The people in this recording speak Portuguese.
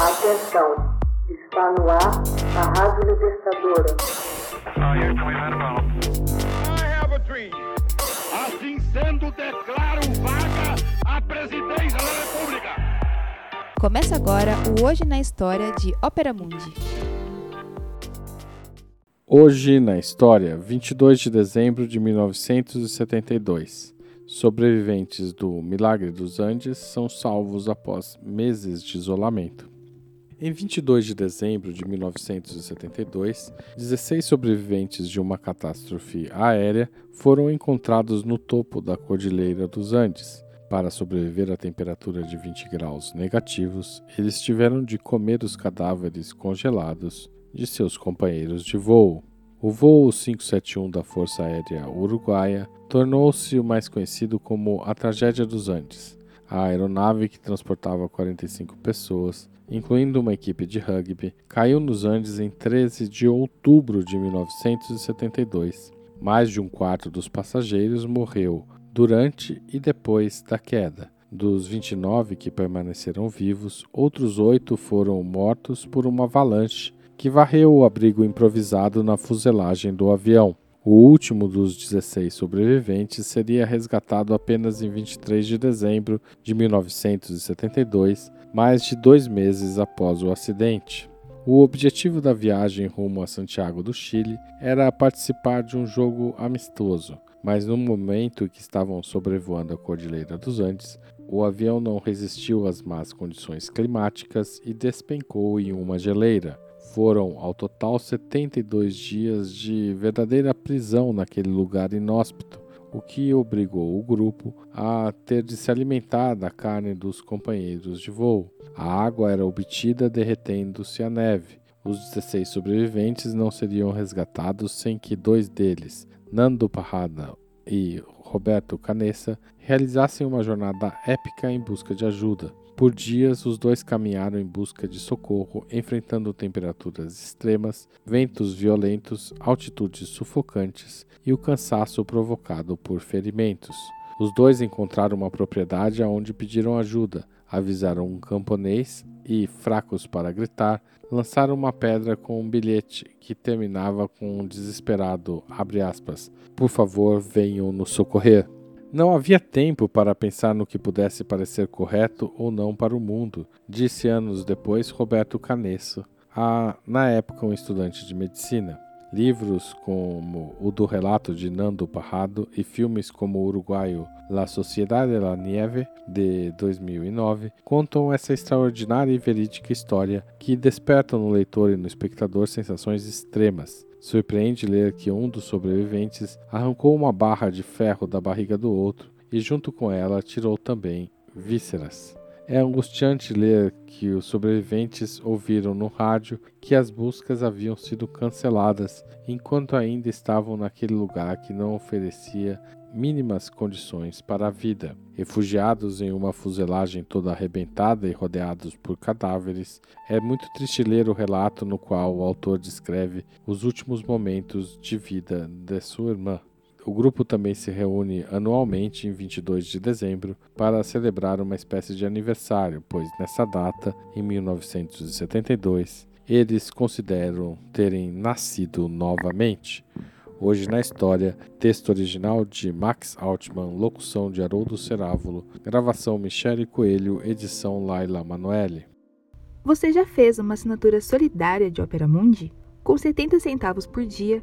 Atenção, está no ar a Rádio Libertadora. Assim sendo, declaro vaga a presidência da República. Começa agora o Hoje na História de Ópera Mundi. Hoje na História, 22 de dezembro de 1972. Sobreviventes do Milagre dos Andes são salvos após meses de isolamento. Em 22 de dezembro de 1972, 16 sobreviventes de uma catástrofe aérea foram encontrados no topo da Cordilheira dos Andes. Para sobreviver a temperatura de 20 graus negativos, eles tiveram de comer os cadáveres congelados de seus companheiros de voo. O voo 571 da Força Aérea Uruguaia tornou-se o mais conhecido como a Tragédia dos Andes. A aeronave que transportava 45 pessoas, incluindo uma equipe de rugby, caiu nos Andes em 13 de outubro de 1972. Mais de um quarto dos passageiros morreu durante e depois da queda. Dos 29 que permaneceram vivos, outros oito foram mortos por uma avalanche que varreu o abrigo improvisado na fuselagem do avião. O último dos 16 sobreviventes seria resgatado apenas em 23 de dezembro de 1972, mais de dois meses após o acidente. O objetivo da viagem rumo a Santiago do Chile era participar de um jogo amistoso, mas no momento em que estavam sobrevoando a Cordilheira dos Andes, o avião não resistiu às más condições climáticas e despencou em uma geleira. Foram, ao total, 72 dias de verdadeira prisão naquele lugar inóspito, o que obrigou o grupo a ter de se alimentar da carne dos companheiros de voo. A água era obtida derretendo-se a neve. Os 16 sobreviventes não seriam resgatados sem que dois deles, Nando Parrada e Roberto Canessa, realizassem uma jornada épica em busca de ajuda. Por dias, os dois caminharam em busca de socorro, enfrentando temperaturas extremas, ventos violentos, altitudes sufocantes e o cansaço provocado por ferimentos. Os dois encontraram uma propriedade aonde pediram ajuda, avisaram um camponês e, fracos para gritar, lançaram uma pedra com um bilhete que terminava com um desesperado aspas, Por favor, venham nos socorrer. Não havia tempo para pensar no que pudesse parecer correto ou não para o mundo, disse anos depois Roberto Canesso, a, na época um estudante de medicina. Livros como o do relato de Nando Parrado e filmes como o uruguaio La Sociedade de la Nieve, de 2009, contam essa extraordinária e verídica história que desperta no leitor e no espectador sensações extremas. Surpreende ler que um dos sobreviventes arrancou uma barra de ferro da barriga do outro e, junto com ela, tirou também vísceras. É angustiante ler que os sobreviventes ouviram no rádio que as buscas haviam sido canceladas enquanto ainda estavam naquele lugar que não oferecia mínimas condições para a vida. Refugiados em uma fuselagem toda arrebentada e rodeados por cadáveres, é muito triste ler o relato no qual o autor descreve os últimos momentos de vida de sua irmã. O grupo também se reúne anualmente em 22 de dezembro para celebrar uma espécie de aniversário, pois nessa data, em 1972, eles consideram terem nascido novamente. Hoje na História, texto original de Max Altman, locução de Haroldo Cerávulo, gravação Michele Coelho, edição Laila Manoeli. Você já fez uma assinatura solidária de Opera Mundi? Com 70 centavos por dia,